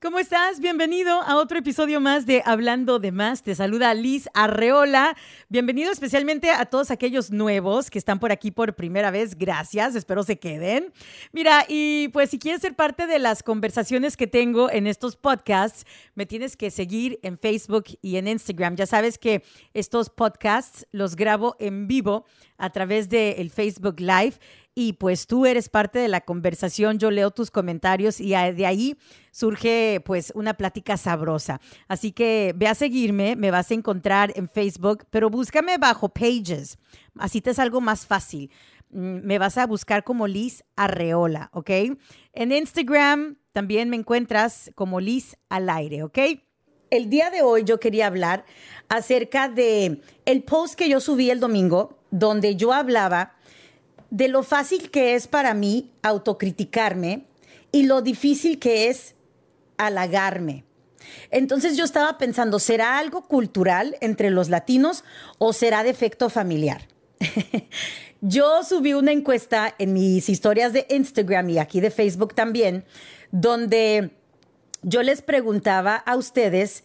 ¿Cómo estás? Bienvenido a otro episodio más de Hablando de Más. Te saluda Liz Arreola. Bienvenido especialmente a todos aquellos nuevos que están por aquí por primera vez. Gracias, espero se queden. Mira, y pues si quieres ser parte de las conversaciones que tengo en estos podcasts, me tienes que seguir en Facebook y en Instagram. Ya sabes que estos podcasts los grabo en vivo a través del Facebook Live y pues tú eres parte de la conversación, yo leo tus comentarios y de ahí surge pues una plática sabrosa. Así que ve a seguirme, me vas a encontrar en Facebook, pero búscame bajo Pages, así te es algo más fácil. Mm, me vas a buscar como Liz Arreola, ¿ok? En Instagram también me encuentras como Liz al aire, ¿ok? El día de hoy yo quería hablar acerca de el post que yo subí el domingo, donde yo hablaba de lo fácil que es para mí autocriticarme y lo difícil que es halagarme. Entonces yo estaba pensando, ¿será algo cultural entre los latinos o será defecto familiar? yo subí una encuesta en mis historias de Instagram y aquí de Facebook también, donde yo les preguntaba a ustedes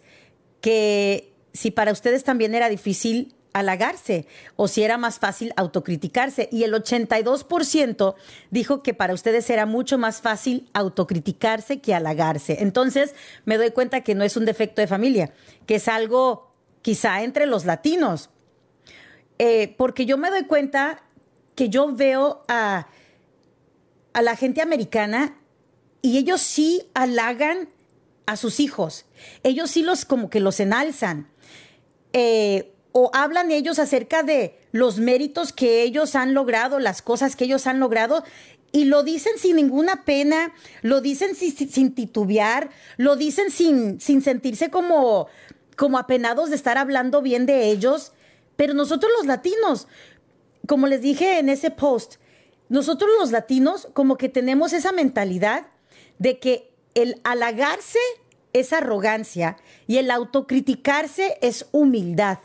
que si para ustedes también era difícil halagarse o si era más fácil autocriticarse. Y el 82% dijo que para ustedes era mucho más fácil autocriticarse que halagarse. Entonces me doy cuenta que no es un defecto de familia, que es algo quizá entre los latinos. Eh, porque yo me doy cuenta que yo veo a, a la gente americana y ellos sí halagan a sus hijos. Ellos sí los como que los enalzan. Eh, o hablan ellos acerca de los méritos que ellos han logrado, las cosas que ellos han logrado, y lo dicen sin ninguna pena, lo dicen sin, titubear, lo dicen sin, sin sentirse como, como apenados de estar hablando bien de ellos. Pero nosotros los latinos, como les dije en ese post, nosotros los latinos como que tenemos esa mentalidad de que el halagarse es arrogancia y el autocriticarse es humildad.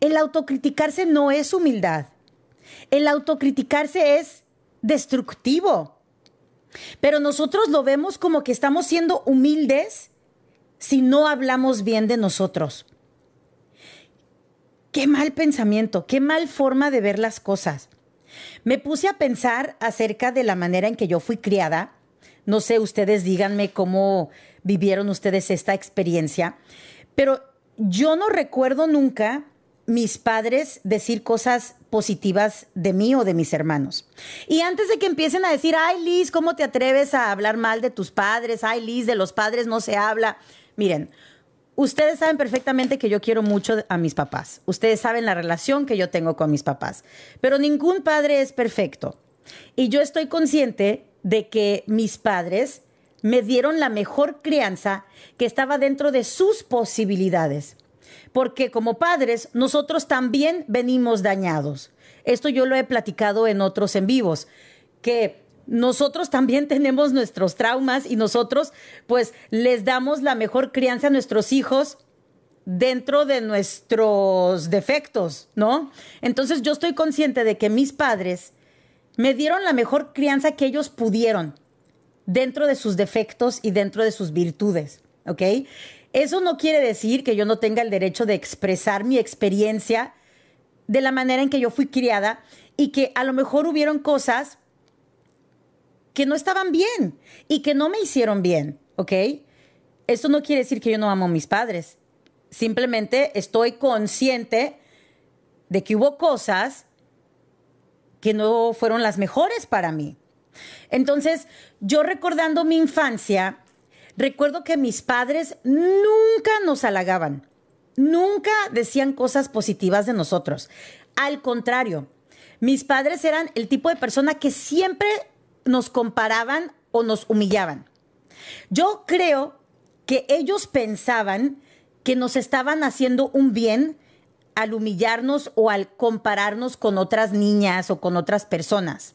El autocriticarse no es humildad. El autocriticarse es destructivo. Pero nosotros lo vemos como que estamos siendo humildes si no hablamos bien de nosotros. Qué mal pensamiento, qué mal forma de ver las cosas. Me puse a pensar acerca de la manera en que yo fui criada. No sé, ustedes díganme cómo vivieron ustedes esta experiencia, pero yo no recuerdo nunca mis padres decir cosas positivas de mí o de mis hermanos. Y antes de que empiecen a decir, ay Liz, ¿cómo te atreves a hablar mal de tus padres? Ay Liz, de los padres no se habla. Miren, ustedes saben perfectamente que yo quiero mucho a mis papás. Ustedes saben la relación que yo tengo con mis papás. Pero ningún padre es perfecto. Y yo estoy consciente de que mis padres me dieron la mejor crianza que estaba dentro de sus posibilidades porque como padres nosotros también venimos dañados. Esto yo lo he platicado en otros en vivos, que nosotros también tenemos nuestros traumas y nosotros pues les damos la mejor crianza a nuestros hijos dentro de nuestros defectos, ¿no? Entonces yo estoy consciente de que mis padres me dieron la mejor crianza que ellos pudieron dentro de sus defectos y dentro de sus virtudes, ¿ok? Eso no quiere decir que yo no tenga el derecho de expresar mi experiencia de la manera en que yo fui criada y que a lo mejor hubieron cosas que no estaban bien y que no me hicieron bien, ¿ok? Eso no quiere decir que yo no amo a mis padres. Simplemente estoy consciente de que hubo cosas que no fueron las mejores para mí. Entonces, yo recordando mi infancia, Recuerdo que mis padres nunca nos halagaban, nunca decían cosas positivas de nosotros. Al contrario, mis padres eran el tipo de persona que siempre nos comparaban o nos humillaban. Yo creo que ellos pensaban que nos estaban haciendo un bien al humillarnos o al compararnos con otras niñas o con otras personas.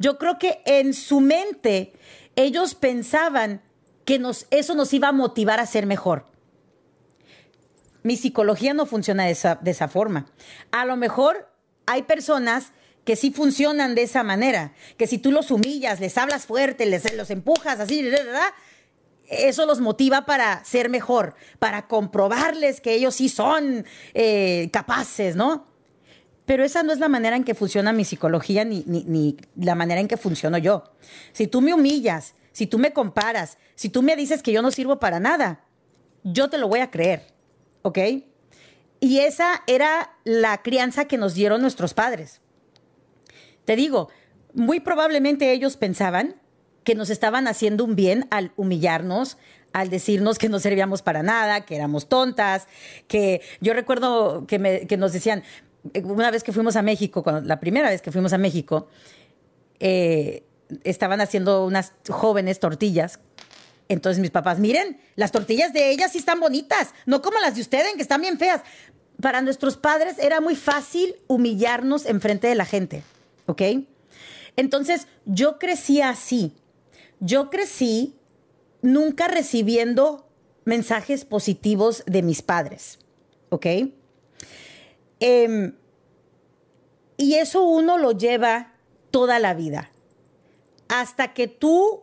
Yo creo que en su mente ellos pensaban que nos, eso nos iba a motivar a ser mejor. Mi psicología no funciona de esa, de esa forma. A lo mejor hay personas que sí funcionan de esa manera, que si tú los humillas, les hablas fuerte, les los empujas así, eso los motiva para ser mejor, para comprobarles que ellos sí son eh, capaces, ¿no? Pero esa no es la manera en que funciona mi psicología ni, ni, la manera en que funciono yo. Si tú me humillas, si tú me comparas, si tú me dices que yo no sirvo para nada, yo te lo voy a creer, ¿ok? Y esa era la crianza que nos dieron nuestros padres. Te digo, muy probablemente ellos pensaban que nos estaban haciendo un bien al humillarnos, al decirnos que no servíamos para nada, que éramos tontas, que yo recuerdo que, nos decían, una vez que fuimos a México, cuando, la primera vez que fuimos a México, eh, estaban haciendo unas jóvenes tortillas. Entonces mis papás, miren, las tortillas de ellas sí están bonitas, no como las de ustedes, que están bien feas. Para nuestros padres era muy fácil humillarnos en frente de la gente, ¿ok? Entonces yo crecí así. Yo crecí nunca recibiendo mensajes positivos de mis padres, ¿ok? Em, y eso uno lo lleva toda la vida. Hasta que tú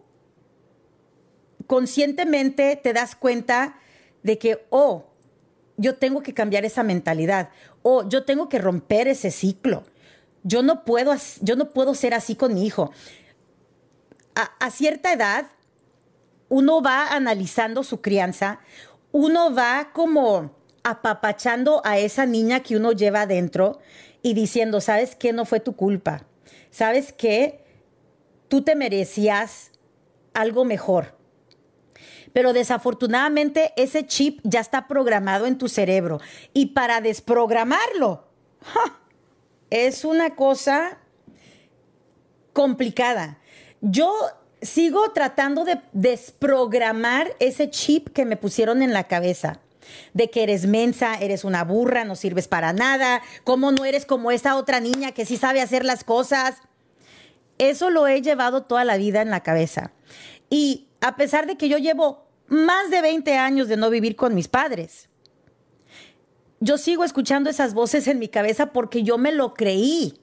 conscientemente te das cuenta de que, oh, yo tengo que cambiar esa mentalidad, oh, yo tengo que romper ese ciclo. Yo no puedo, yo no puedo ser así con mi hijo. a cierta edad, uno va analizando su crianza, uno va como apapachando a esa niña que uno lleva adentro y diciendo, ¿sabes qué? No fue tu culpa. ¿Sabes qué? Tú te merecías algo mejor. Pero desafortunadamente ese chip ya está programado en tu cerebro. Y para desprogramarlo, es una cosa complicada. Yo sigo tratando de desprogramar ese chip que me pusieron en la cabeza de que eres mensa, eres una burra, no sirves para nada, cómo no eres como esa otra niña que sí sabe hacer las cosas. Eso lo he llevado toda la vida en la cabeza. Y a pesar de que yo llevo más de 20 años de no vivir con mis padres, yo sigo escuchando esas voces en mi cabeza porque yo me lo creí.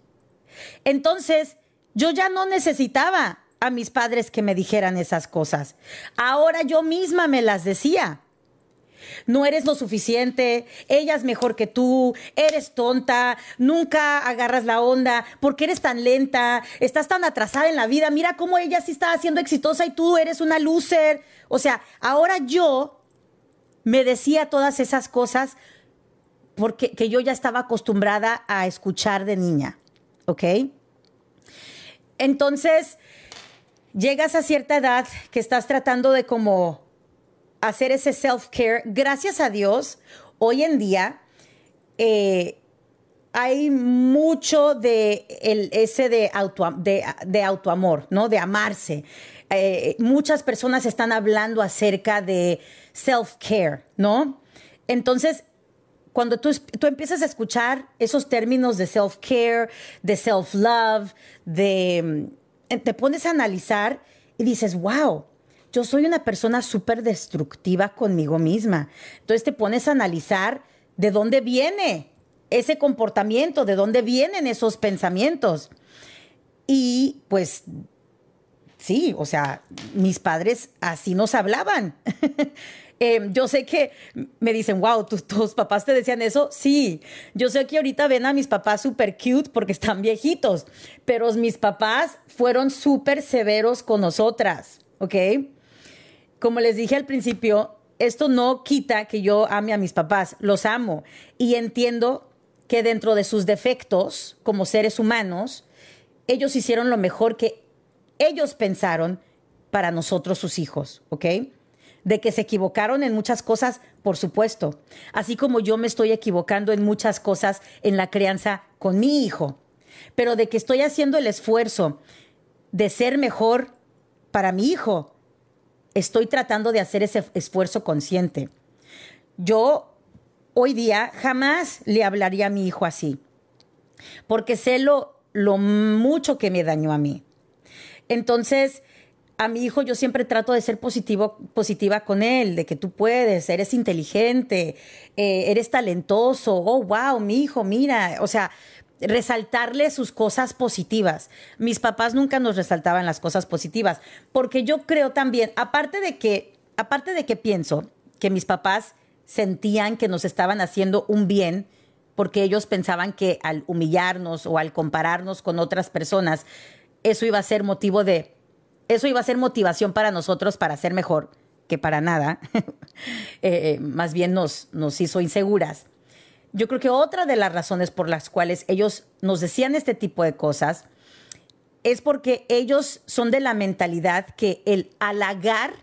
Entonces, yo ya no necesitaba a mis padres que me dijeran esas cosas. Ahora yo misma me las decía no eres lo suficiente, ella es mejor que tú, eres tonta, nunca agarras la onda, porque eres tan lenta, estás tan atrasada en la vida, mira cómo ella sí está siendo exitosa y tú eres una loser. O sea, ahora yo me decía todas esas cosas porque que yo ya estaba acostumbrada a escuchar de niña, ¿ok? Entonces, llegas a cierta edad que estás tratando de como hacer ese self-care. Gracias a Dios, hoy en día eh, hay mucho de el, ese de, auto, de, autoamor, ¿no? De amarse. Eh, muchas personas están hablando acerca de self-care, ¿no? Entonces, cuando tú, tú, empiezas a escuchar esos términos de self-care, de self-love, de, mm, te pones a analizar y dices, wow, yo soy una persona súper destructiva conmigo misma. Entonces te pones a analizar de dónde viene ese comportamiento, de dónde vienen esos pensamientos. Y pues sí, o sea, mis padres así nos hablaban. Em, yo sé que me dicen, wow, ¿tus, papás te decían eso. Sí, yo sé que ahorita ven a mis papás súper cute porque están viejitos, pero mis papás fueron súper severos con nosotras, ¿ok? Como les dije al principio, esto no quita que yo ame a mis papás, los amo y entiendo que dentro de sus defectos como seres humanos, ellos hicieron lo mejor que ellos pensaron para nosotros sus hijos, ¿ok? De que se equivocaron en muchas cosas, por supuesto, así como yo me estoy equivocando en muchas cosas en la crianza con mi hijo, pero de que estoy haciendo el esfuerzo de ser mejor para mi hijo, estoy tratando de hacer ese esfuerzo consciente. Yo hoy día jamás le hablaría a mi hijo así, porque sé lo, lo mucho que me dañó a mí. Entonces, a mi hijo yo siempre trato de ser positivo, positiva con él, de que tú puedes, eres inteligente, eh, eres talentoso, oh, wow, mi hijo, mira, o sea, resaltarle sus cosas positivas. Mis papás nunca nos resaltaban las cosas positivas, porque yo creo también, aparte de que aparte de que pienso que mis papás sentían que nos estaban haciendo un bien porque ellos pensaban que al humillarnos o al compararnos con otras personas, eso iba a ser motivo de, eso iba a ser motivación para nosotros para ser mejor, que para nada, eh, eh, más bien nos, nos hizo inseguras. Yo creo que otra de las razones por las cuales ellos nos decían este tipo de cosas es porque ellos son de la mentalidad que el halagar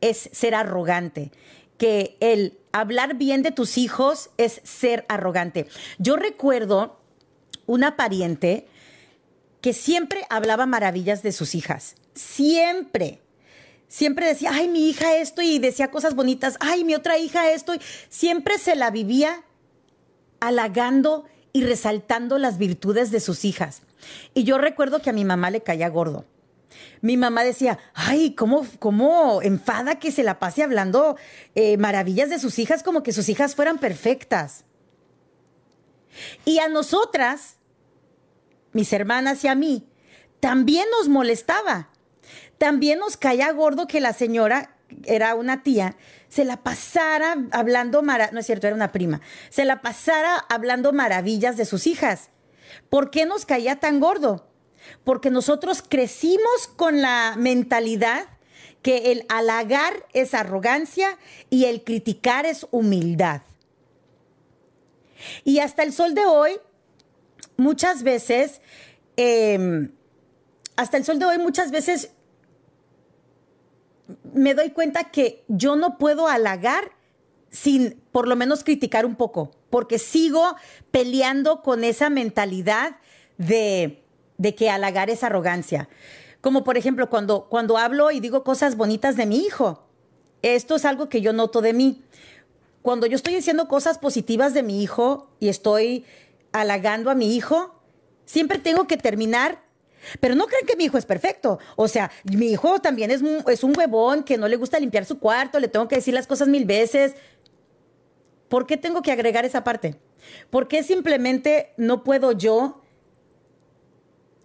es ser arrogante, que el hablar bien de tus hijos es ser arrogante. Yo recuerdo una pariente que siempre hablaba maravillas de sus hijas, siempre. Siempre decía, ay, mi hija esto y decía cosas bonitas, ay, mi otra hija esto. Siempre se la vivía halagando y resaltando las virtudes de sus hijas. Y yo recuerdo que a mi mamá le caía gordo. Mi mamá decía, ay, ¿cómo, cómo enfada que se la pase hablando eh, maravillas de sus hijas como que sus hijas fueran perfectas. Y a nosotras, mis hermanas y a mí, también nos molestaba. También nos caía gordo que la señora, era una tía, se la pasara hablando, no es cierto, era una prima, se la pasara hablando maravillas de sus hijas. ¿Por qué nos caía tan gordo? Porque nosotros crecimos con la mentalidad que el halagar es arrogancia y el criticar es humildad. Y hasta el sol de hoy, muchas veces, em, hasta el sol de hoy, muchas veces me doy cuenta que yo no puedo halagar sin por lo menos criticar un poco, porque sigo peleando con esa mentalidad de de que halagar es arrogancia. Como por ejemplo cuando, cuando hablo y digo cosas bonitas de mi hijo. Esto es algo que yo noto de mí. Cuando yo estoy diciendo cosas positivas de mi hijo y estoy halagando a mi hijo, siempre tengo que terminar pero no creen que mi hijo es perfecto. O sea, mi hijo también es, es, un huevón que no le gusta limpiar su cuarto, le tengo que decir las cosas mil veces. ¿Por qué tengo que agregar esa parte? ¿Por qué simplemente no puedo yo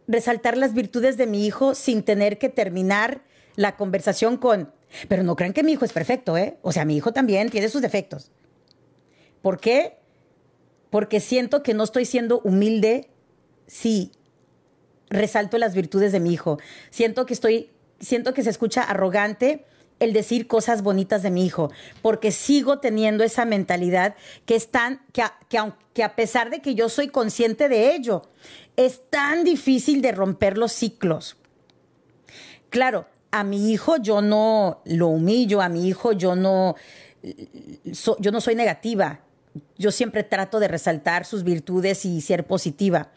resaltar las virtudes de mi hijo sin tener que terminar la conversación con, pero no crean que mi hijo es perfecto, ¿eh? O sea, mi hijo también tiene sus defectos. ¿Por qué? Porque siento que no estoy siendo humilde si resalto las virtudes de mi hijo. Siento que estoy, siento que se escucha arrogante el decir cosas bonitas de mi hijo, porque sigo teniendo esa mentalidad que es tan, que que a pesar de que yo soy consciente de ello, es tan difícil de romper los ciclos. Claro, a mi hijo yo no lo humillo, a mi hijo yo no, yo no soy negativa. Yo siempre trato de resaltar sus virtudes y ser positiva.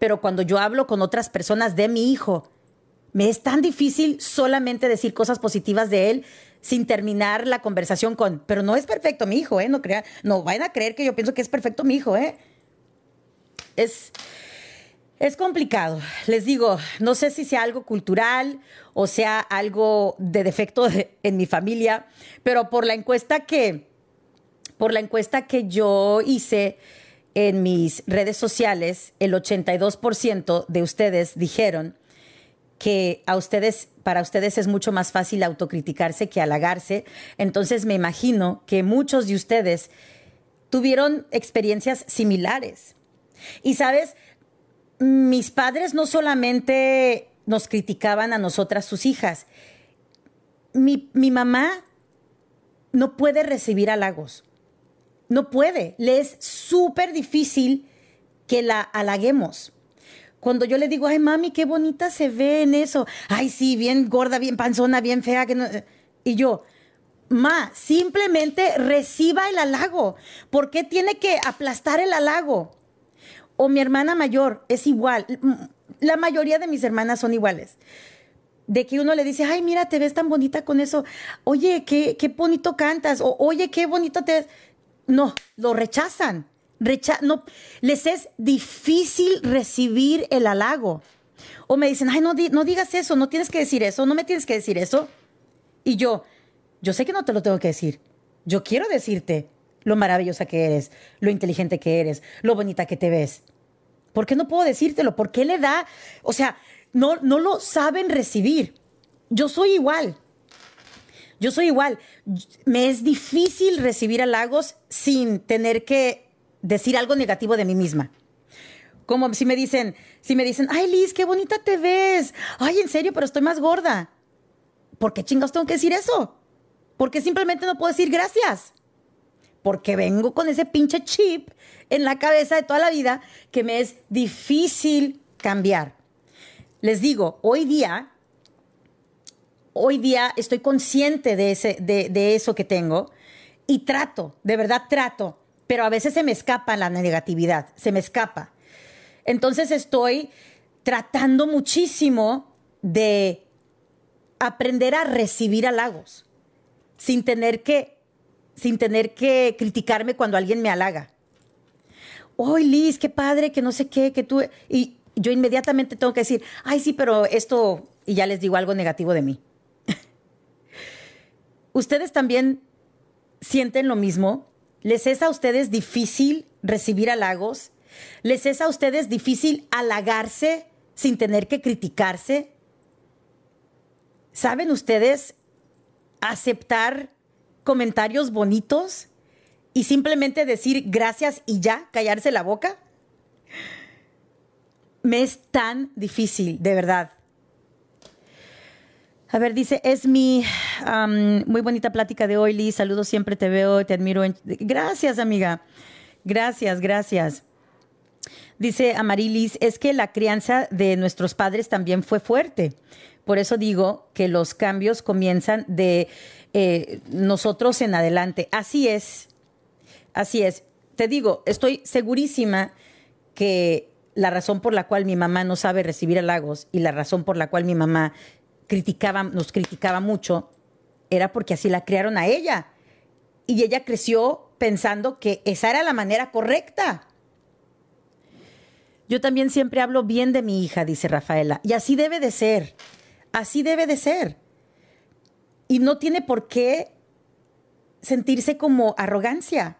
Pero cuando yo hablo con otras personas de mi hijo, me es tan difícil solamente decir cosas positivas de él sin terminar la conversación con, pero no es perfecto mi hijo, ¿eh? No, crea, no vayan a creer que yo pienso que es perfecto mi hijo, ¿eh? Es, es complicado. Les digo, no sé si sea algo cultural o sea algo de defecto en mi familia, pero por la encuesta que, por la encuesta que yo hice en mis redes sociales, el 82% de ustedes dijeron que a ustedes, para ustedes es mucho más fácil autocriticarse que halagarse. Entonces me imagino que muchos de ustedes tuvieron experiencias similares. Y sabes, mis padres no solamente nos criticaban a nosotras, sus hijas, mi, mamá no puede recibir halagos. No puede. Le es súper difícil que la halaguemos. Cuando yo le digo, ay, mami, qué bonita se ve en eso. Ay, sí, bien gorda, bien panzona, bien fea. Que no... Y yo, ma, simplemente reciba el halago. ¿Por qué tiene que aplastar el halago? O mi hermana mayor es igual. La mayoría de mis hermanas son iguales. De que uno le dice, ay, mira, te ves tan bonita con eso. Oye, qué, qué bonito cantas. O, oye, qué bonito te. No, lo rechazan. no, les es difícil recibir el halago. O me dicen, ay, no, no digas eso, no tienes que decir eso, no me tienes que decir eso. Y yo, yo sé que no te lo tengo que decir. Yo quiero decirte lo maravillosa que eres, lo inteligente que eres, lo bonita que te ves. ¿Por qué no puedo decírtelo? ¿Por qué le da? O sea, no, no lo saben recibir. Yo soy igual. Yo soy igual. Me es difícil recibir halagos sin tener que decir algo negativo de mí misma. Como si me dicen, si me dicen, ay Liz, qué bonita te ves. Ay, en serio, pero estoy más gorda. ¿Por qué chingados tengo que decir eso? Porque simplemente no puedo decir gracias. Porque vengo con ese pinche chip en la cabeza de toda la vida que me es difícil cambiar. Les digo, hoy día, hoy día estoy consciente de, ese, de, de eso que tengo y trato, de verdad trato, pero a veces se me escapa la negatividad, se me escapa. Entonces estoy tratando muchísimo de aprender a recibir halagos sin tener que sin tener que criticarme cuando alguien me halaga. ¡Ay, Liz, qué padre, que no sé qué, que tú y yo inmediatamente tengo que decir, "Ay, sí, pero esto" y ya les digo algo negativo de mí. ¿Ustedes también sienten lo mismo? ¿Les es a ustedes difícil recibir halagos? ¿Les es a ustedes difícil halagarse sin tener que criticarse? ¿Saben ustedes aceptar comentarios bonitos y simplemente decir gracias y ya, callarse la boca? Me es tan difícil, de verdad. A ver, dice, es mi muy bonita plática de hoy, Liz. Saludos, siempre te veo, te admiro. Gracias, amiga. Gracias, gracias. Dice Amarilis, es que la crianza de nuestros padres también fue fuerte. Por eso digo que los cambios comienzan de eh, nosotros en adelante. Así es, así es. Te digo, estoy segurísima que la razón por la cual mi mamá no sabe recibir halagos y la razón por la cual mi mamá criticaba, nos criticaba mucho era porque así la criaron a ella. Y ella creció pensando que esa era la manera correcta. Yo también siempre hablo bien de mi hija, dice Rafaela, y así debe de ser. Así debe de ser. Y no tiene por qué sentirse como arrogancia.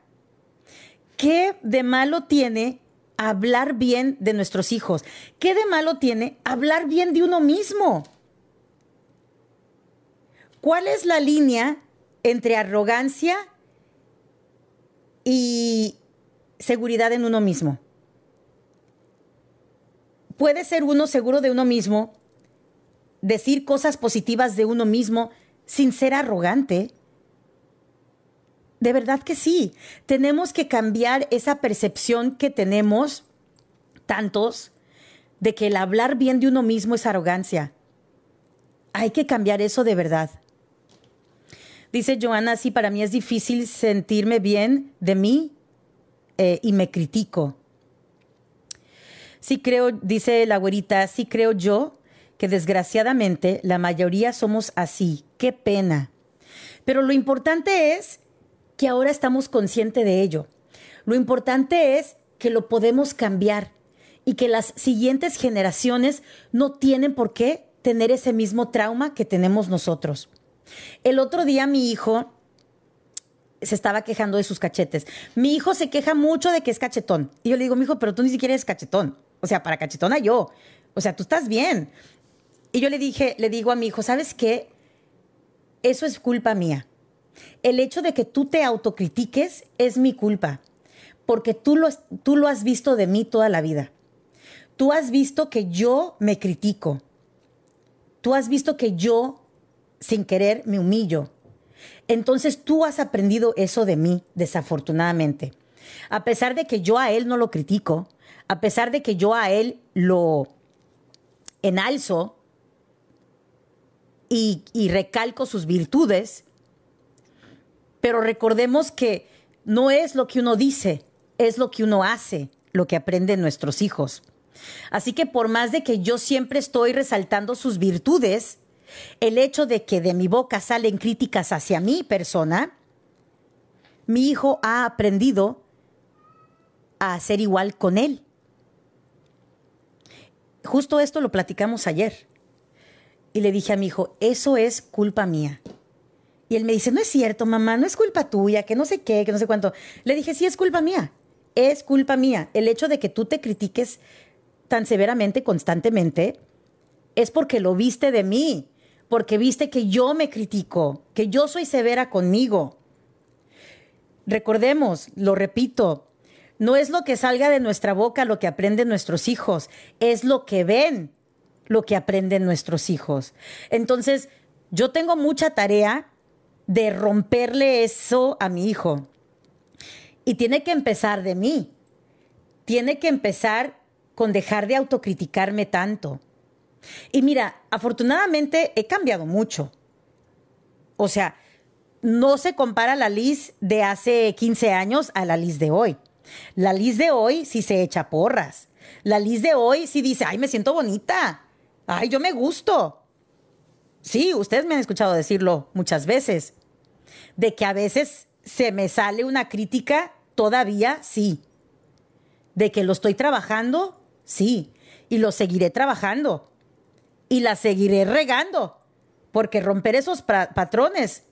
¿Qué de malo tiene hablar bien de nuestros hijos? ¿Qué de malo tiene hablar bien de uno mismo? ¿Cuál es la línea entre arrogancia y seguridad en uno mismo? Puede ser uno seguro de uno mismo decir cosas positivas de uno mismo sin ser arrogante? De verdad que sí. Tenemos que cambiar esa percepción que tenemos tantos de que el hablar bien de uno mismo es arrogancia. Hay que cambiar eso de verdad. Dice Joana, sí, para mí es difícil sentirme bien de mí eh, y me critico. Sí creo, dice la güerita, sí creo yo que desgraciadamente la mayoría somos así. Qué pena. Pero lo importante es que ahora estamos conscientes de ello. Lo importante es que lo podemos cambiar y que las siguientes generaciones no tienen por qué tener ese mismo trauma que tenemos nosotros. El otro día mi hijo se estaba quejando de sus cachetes. Mi hijo se queja mucho de que es cachetón. Y yo le digo, mi hijo, pero tú ni siquiera eres cachetón. O sea, para cachetona yo. O sea, tú estás bien. Y yo le dije, le digo a mi hijo, ¿sabes qué? Eso es culpa mía. El hecho de que tú te autocritiques es mi culpa, porque tú lo, tú lo has visto de mí toda la vida. Tú has visto que yo me critico. Tú has visto que yo, sin querer, me humillo. Entonces tú has aprendido eso de mí, desafortunadamente. A pesar de que yo a él no lo critico, a pesar de que yo a él lo enalzo, y, recalco sus virtudes, pero recordemos que no es lo que uno dice, es lo que uno hace, lo que aprenden nuestros hijos. Así que por más de que yo siempre estoy resaltando sus virtudes, el hecho de que de mi boca salen críticas hacia mi persona, mi hijo ha aprendido a hacer igual con él. Justo esto lo platicamos ayer y le dije a mi hijo, eso es culpa mía. Y él me dice, no es cierto, mamá, no es culpa tuya, que no sé qué, que no sé cuánto. Le dije, sí, es culpa mía, es culpa mía. El hecho de que tú te critiques tan severamente, constantemente, es porque lo viste de mí, porque viste que yo me critico, que yo soy severa conmigo. Recordemos, lo repito, no es lo que salga de nuestra boca lo que aprenden nuestros hijos, es lo que ven lo que aprenden nuestros hijos. Entonces, yo tengo mucha tarea de romperle eso a mi hijo. Y tiene que empezar de mí. Tiene que empezar con dejar de autocriticarme tanto. Y mira, afortunadamente he cambiado mucho. O sea, no se compara la Liz de hace 15 años a la Liz de hoy. La Liz de hoy sí se echa porras. La Liz de hoy sí dice, ay, me siento bonita. Ay, yo me gusto. Sí, ustedes me han escuchado decirlo muchas veces. De que a veces se me sale una crítica, todavía sí. De que lo estoy trabajando, sí. Y lo seguiré trabajando. Y la seguiré regando. Porque romper esos patrones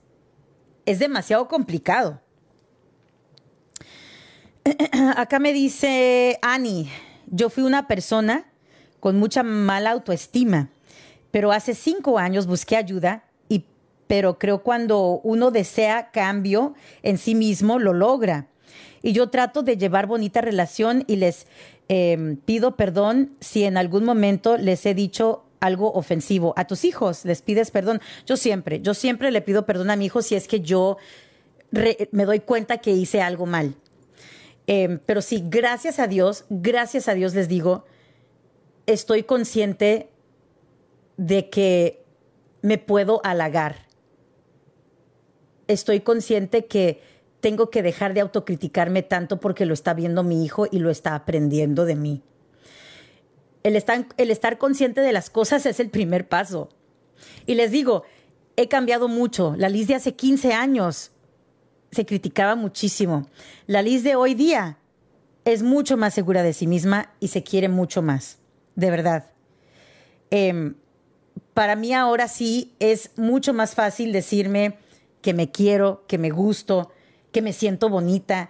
es demasiado complicado. Acá me dice Ani, yo fui una persona con mucha mala autoestima, pero hace cinco años busqué ayuda y pero creo cuando uno desea cambio en sí mismo lo logra. Y yo trato de llevar bonita relación y les em, pido perdón si en algún momento les he dicho algo ofensivo. A tus hijos les pides perdón. Yo siempre, yo siempre le pido perdón a mi hijo si es que yo me doy cuenta que hice algo mal. Em, pero sí, gracias a Dios, gracias a Dios les digo, estoy consciente de que me puedo halagar. Estoy consciente que tengo que dejar de autocriticarme tanto porque lo está viendo mi hijo y lo está aprendiendo de mí. El estar, consciente de las cosas es el primer paso. Y les digo, he cambiado mucho. La Liz de hace 15 años se criticaba muchísimo. La Liz de hoy día es mucho más segura de sí misma y se quiere mucho más, de verdad. Em, para mí ahora sí es mucho más fácil decirme que me quiero, que me gusto, que me siento bonita,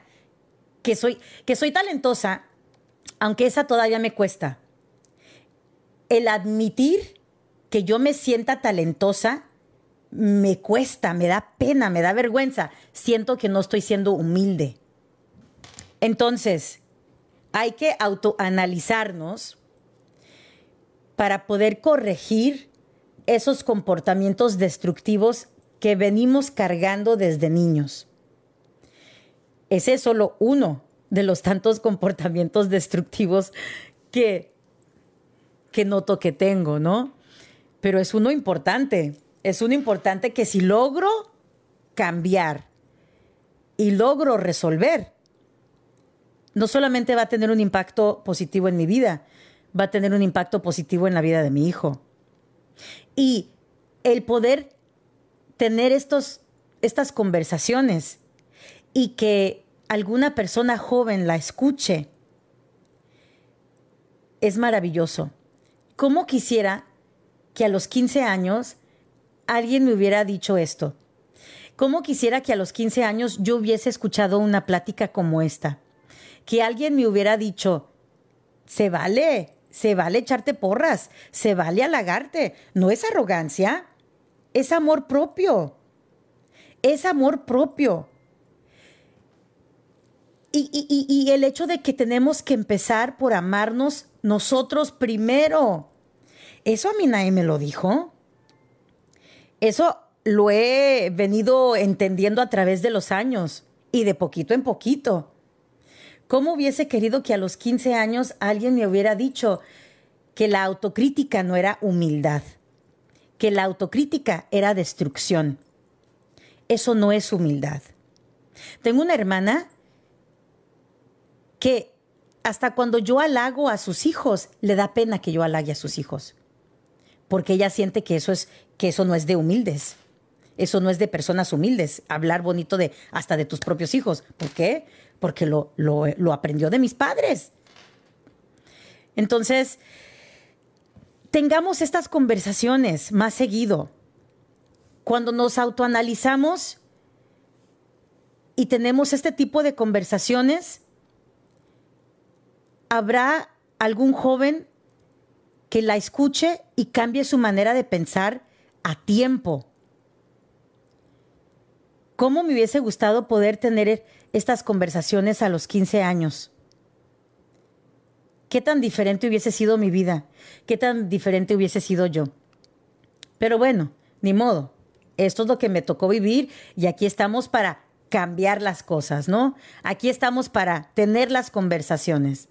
que soy, que soy talentosa, aunque esa todavía me cuesta. El admitir que yo me sienta talentosa me cuesta, me da pena, me da vergüenza. Siento que no estoy siendo humilde. Entonces, hay que autoanalizarnos para poder corregir esos comportamientos destructivos que venimos cargando desde niños. Ese es solo uno de los tantos comportamientos destructivos que, que noto que tengo, ¿no? Pero es uno importante es un importante que si logro cambiar y logro resolver, no solamente va a tener un impacto positivo en mi vida, va a tener un impacto positivo en la vida de mi hijo. Y el poder tener estos, estas conversaciones y que alguna persona joven la escuche, es maravilloso. ¿Cómo quisiera que a los 15 años alguien me hubiera dicho esto. ¿Cómo quisiera que a los 15 años yo hubiese escuchado una plática como esta? Que alguien me hubiera dicho, se vale, se vale echarte porras, se vale halagarte. No es arrogancia, es amor propio. Es amor propio. Y, el hecho de que tenemos que empezar por amarnos nosotros primero. Eso a mí nadie me lo dijo. Eso lo he venido entendiendo a través de los años y de poquito en poquito. ¿Cómo hubiese querido que a los 15 años alguien me hubiera dicho que la autocrítica no era humildad, que la autocrítica era destrucción? Eso no es humildad. Tengo una hermana que hasta cuando yo halago a sus hijos, le da pena que yo halague a sus hijos porque ella siente que eso es que eso no es de humildes. Eso no es de personas humildes, hablar bonito de hasta de tus propios hijos. ¿Por qué? Porque lo, lo, lo aprendió de mis padres. Entonces, tengamos estas conversaciones más seguido. Cuando nos autoanalizamos y tenemos este tipo de conversaciones, habrá algún joven que la escuche y cambie su manera de pensar a tiempo. ¿Cómo me hubiese gustado poder tener estas conversaciones a los 15 años? ¿Qué tan diferente hubiese sido mi vida? ¿Qué tan diferente hubiese sido yo? Pero bueno, ni modo. Esto es lo que me tocó vivir y aquí estamos para cambiar las cosas, ¿no? Aquí estamos para tener las conversaciones.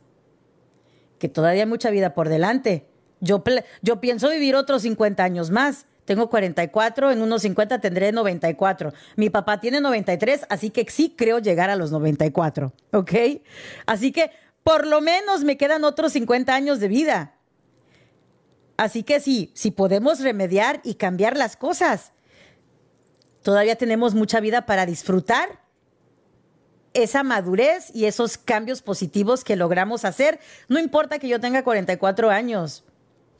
Que todavía hay mucha vida por delante. Yo, yo pienso vivir otros 50 años más. Tengo 44, en unos 50 tendré 94. Mi papá tiene 93, así que sí creo llegar a los 94, ¿ok? Así que por lo menos me quedan otros 50 años de vida. Así que sí, si podemos remediar y cambiar las cosas, todavía tenemos mucha vida para disfrutar esa madurez y esos cambios positivos que logramos hacer. No importa que yo tenga 44 años,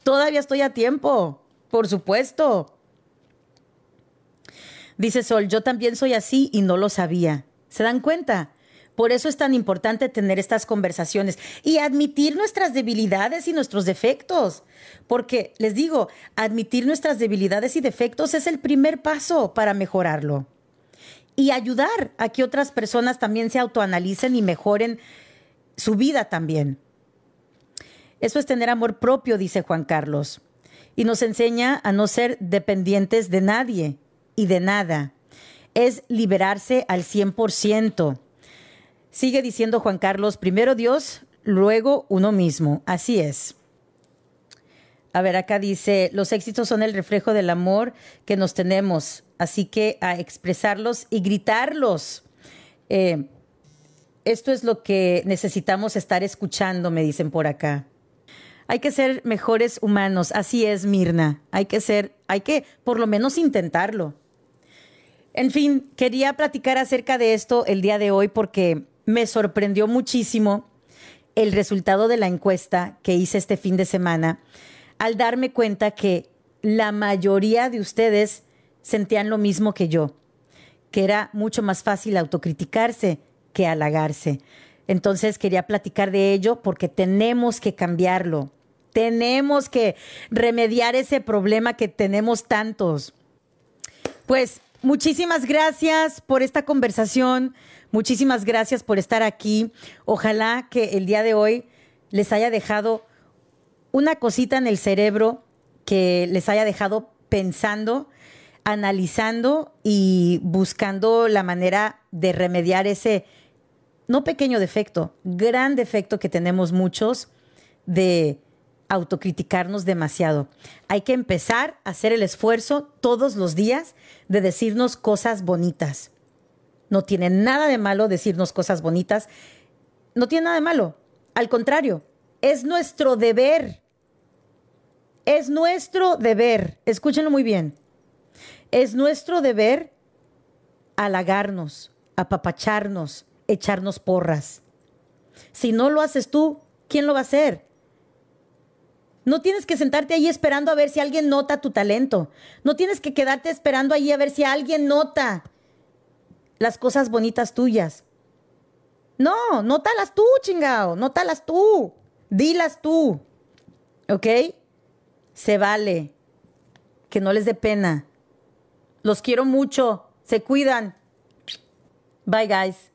todavía estoy a tiempo, por supuesto. Dice Sol, yo también soy así y no lo sabía. ¿Se dan cuenta? Por eso es tan importante tener estas conversaciones y admitir nuestras debilidades y nuestros defectos. Porque, les digo, admitir nuestras debilidades y defectos es el primer paso para mejorarlo. Y ayudar a que otras personas también se autoanalicen y mejoren su vida también. Eso es tener amor propio, dice Juan Carlos. Y nos enseña a no ser dependientes de nadie y de nada. Es liberarse al 100%. Sigue diciendo Juan Carlos, primero Dios, luego uno mismo. Así es. A ver, acá dice, los éxitos son el reflejo del amor que nos tenemos, así que a expresarlos y gritarlos. Eh, esto es lo que necesitamos estar escuchando, me dicen por acá. Hay que ser mejores humanos, así es, Mirna. Hay que ser, hay que por lo menos intentarlo. En fin, quería platicar acerca de esto el día de hoy porque me sorprendió muchísimo el resultado de la encuesta que hice este fin de semana al darme cuenta que la mayoría de ustedes sentían lo mismo que yo, que era mucho más fácil autocriticarse que halagarse. Entonces quería platicar de ello porque tenemos que cambiarlo, tenemos que remediar ese problema que tenemos tantos. Pues muchísimas gracias por esta conversación. Muchísimas gracias por estar aquí. Ojalá que el día de hoy les haya dejado una cosita en el cerebro que les haya dejado pensando, analizando y buscando la manera de remediar ese, no pequeño defecto, gran defecto que tenemos muchos de autocriticarnos demasiado. Hay que empezar a hacer el esfuerzo todos los días de decirnos cosas bonitas. No tiene nada de malo decirnos cosas bonitas. No tiene nada de malo. Al contrario, es nuestro deber. Es nuestro deber. Escúchenlo muy bien. Es nuestro deber halagarnos, apapacharnos, echarnos porras. Si no lo haces tú, ¿quién lo va a hacer? No tienes que sentarte ahí esperando a ver si alguien nota tu talento. No tienes que quedarte esperando ahí a ver si alguien nota las cosas bonitas tuyas. No, nótalas tú, chingao, nótalas tú, dilas tú, ¿ok? Se vale, que no les dé pena. Los quiero mucho, se cuidan. Bye, guys.